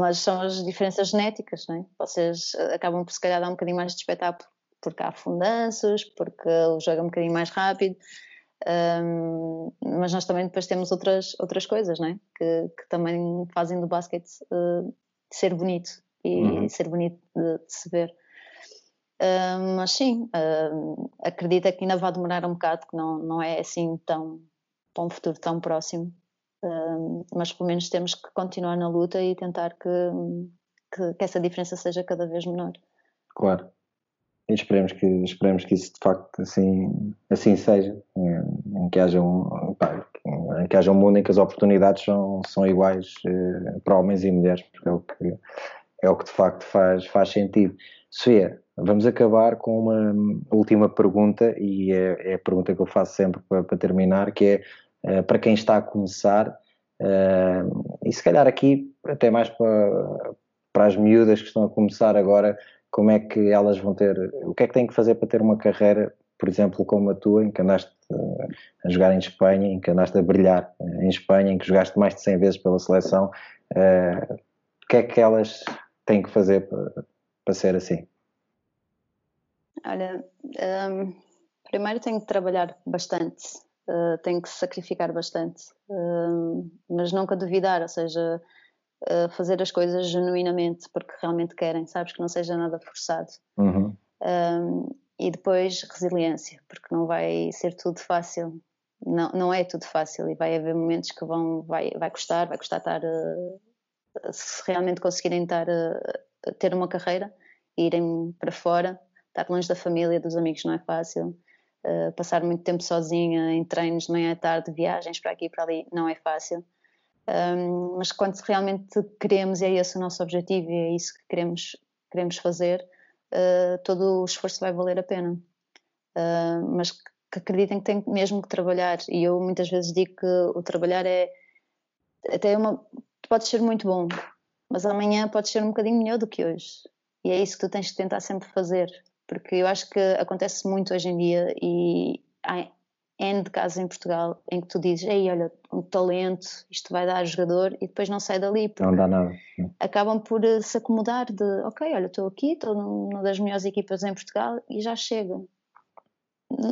mas são as diferenças genéticas, não é? Vocês acabam por se calhar dar um bocadinho mais de espetáculo porque há fundanços, porque o jogo é um bocadinho mais rápido, um, mas nós também depois temos outras, outras coisas, não é? Que, que também fazem do basquete uh, ser bonito e uhum. ser bonito de, de, se ver. Uh, mas sim, uh, acredita que ainda vai demorar um bocado, que não, não é assim tão para um futuro tão próximo. Mas pelo menos temos que continuar na luta e tentar que, que, que, essa diferença seja cada vez menor. Claro. E esperemos que, esperemos que isso de facto assim, assim seja, em, que haja um, pá, em que haja um mundo em que as oportunidades são, são iguais uh, para homens e mulheres, porque é o que, é o que de facto faz, faz sentido. Sofia, vamos acabar com uma última pergunta, e é, é a pergunta que eu faço sempre para, para terminar, que é uh, para quem está a começar, uh, e se calhar aqui até mais para, para as miúdas que estão a começar agora, como é que elas vão ter, o que é que têm que fazer para ter uma carreira, por exemplo, como a tua, em que andaste uh, a jogar em Espanha, em que andaste a brilhar em Espanha, em que jogaste mais de 100 vezes pela seleção, o que é que elas têm que fazer para, para ser assim? Olha, um, primeiro tenho que trabalhar bastante, uh, tenho que sacrificar bastante, uh, mas nunca duvidar, ou seja, uh, fazer as coisas genuinamente porque realmente querem, sabes? Que não seja nada forçado. Uhum. Um, e depois resiliência, porque não vai ser tudo fácil. Não, não é tudo fácil e vai haver momentos que vão, vai, vai custar, vai custar estar, se realmente conseguirem estar, ter uma carreira, irem para fora, estar longe da família, dos amigos não é fácil. Uh, passar muito tempo sozinha em treinos de manhã à tarde, viagens para aqui e para ali, não é fácil. Um, mas quando realmente queremos, e é esse o nosso objetivo, e é isso que queremos, queremos fazer, uh, todo o esforço vai valer a pena. Uh, mas que acreditem que tem mesmo que trabalhar. E eu muitas vezes digo que o trabalhar é até uma. pode ser muito bom, mas amanhã pode ser um bocadinho melhor do que hoje. E é isso que tu tens que tentar sempre fazer porque eu acho que acontece muito hoje em dia e há N de casos em Portugal em que tu dizes, ei, olha, um talento, isto vai dar jogador e depois não sai dali. Não dá nada. Acabam por eh, se acomodar de, ok, olha, estou aqui, estou numa das melhores equipas em Portugal e já chega.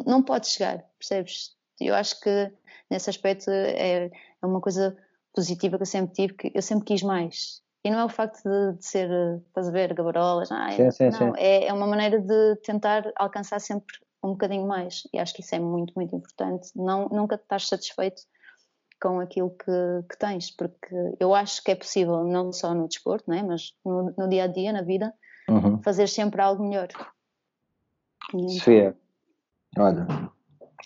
Não pode chegar, percebes? Eu acho que nesse aspecto é, é uma coisa positiva que eu sempre tive, que eu sempre quis mais. E não é o facto de, de ser, estás a ver, gabarolas, não, sim, sim, não sim. É, é uma maneira de tentar alcançar sempre um bocadinho mais. E acho que isso é muito, muito importante. Não, nunca estás satisfeito com aquilo que, que tens, porque eu acho que é possível, não só no desporto, né, mas no, no dia a dia, na vida, uhum. fazer sempre algo melhor. Sofia, olha,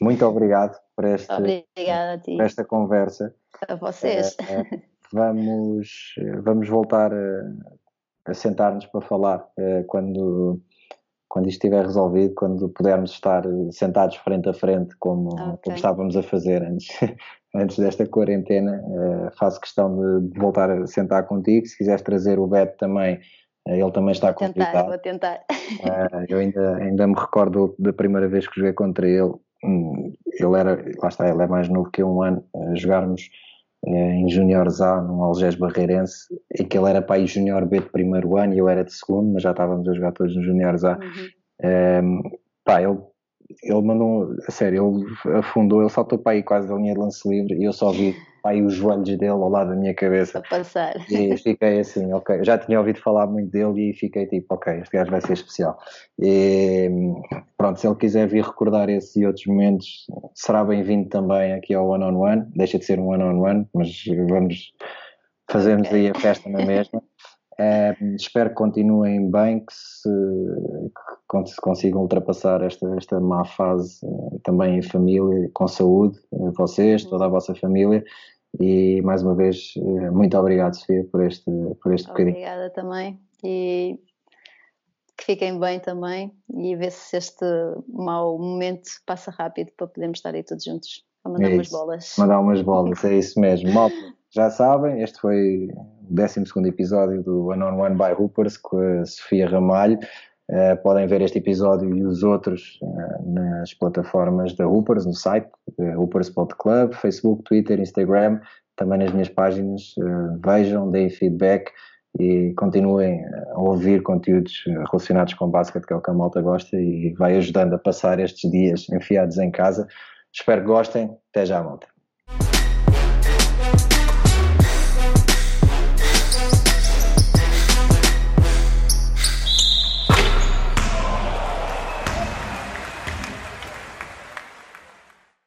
muito obrigado por, este, Obrigada por esta conversa. A vocês. É, é, vamos, vamos voltar a, a sentar-nos para falar uh, quando, quando isto estiver resolvido, quando pudermos estar sentados frente a frente, como, okay. como estávamos a fazer antes, antes desta quarentena. Uh, faço questão de, voltar a sentar contigo. Se quiseres trazer o Beto também, uh, ele também está vou convidado. Tentar, vou tentar. eu ainda, ainda me recordo da primeira vez que joguei contra ele. Hum, ele era, lá está, ele é mais novo que um ano, jogarmos eh, em Júniores A, num Algés Barreirense, em que ele era aí Júnior B de primeiro ano e eu era de segundo, mas já estávamos a jogar todos nos Júniores A. Uhum. Um, ehm, pá, ele, ele mandou, a sério, ele afundou, ele saltou para aí quase a linha de lance livre e eu só vi aí os joelhos dele ao lado da minha cabeça. A passar. E fiquei assim, ok. Eu já tinha ouvido falar muito dele e fiquei tipo, ok, este gajo vai ser especial. E pronto, se ele quiser vir recordar esses e outros momentos, será bem-vindo também aqui ao One on One. Deixa de ser um One on One, mas vamos fazermos okay. aí a festa na mesma. É, espero que continuem bem, que se, que consigam ultrapassar esta, esta má fase eh, também em família, com saúde, eh, vocês, toda a vossa família. E mais uma vez, muito obrigado, Sofia, por este, por este bocadinho. Obrigada também. E que fiquem bem também e ver se este mau momento passa rápido para podermos estar aí todos juntos. A mandar é umas bolas. Mandar umas bolas, é isso mesmo. Malta, já sabem, este foi 12 episódio do One on One by Hoopers com a Sofia Ramalho. Uh, podem ver este episódio e os outros uh, nas plataformas da Hoopers, no site uh, Hoopers Sport Club, Facebook, Twitter, Instagram, também nas minhas páginas. vejam, deem feedback e continuem a ouvir conteúdos relacionados com basquete, que é o que a malta gosta e vai ajudando a passar estes dias enfiados em casa. Espero que gostem. Até já, malta.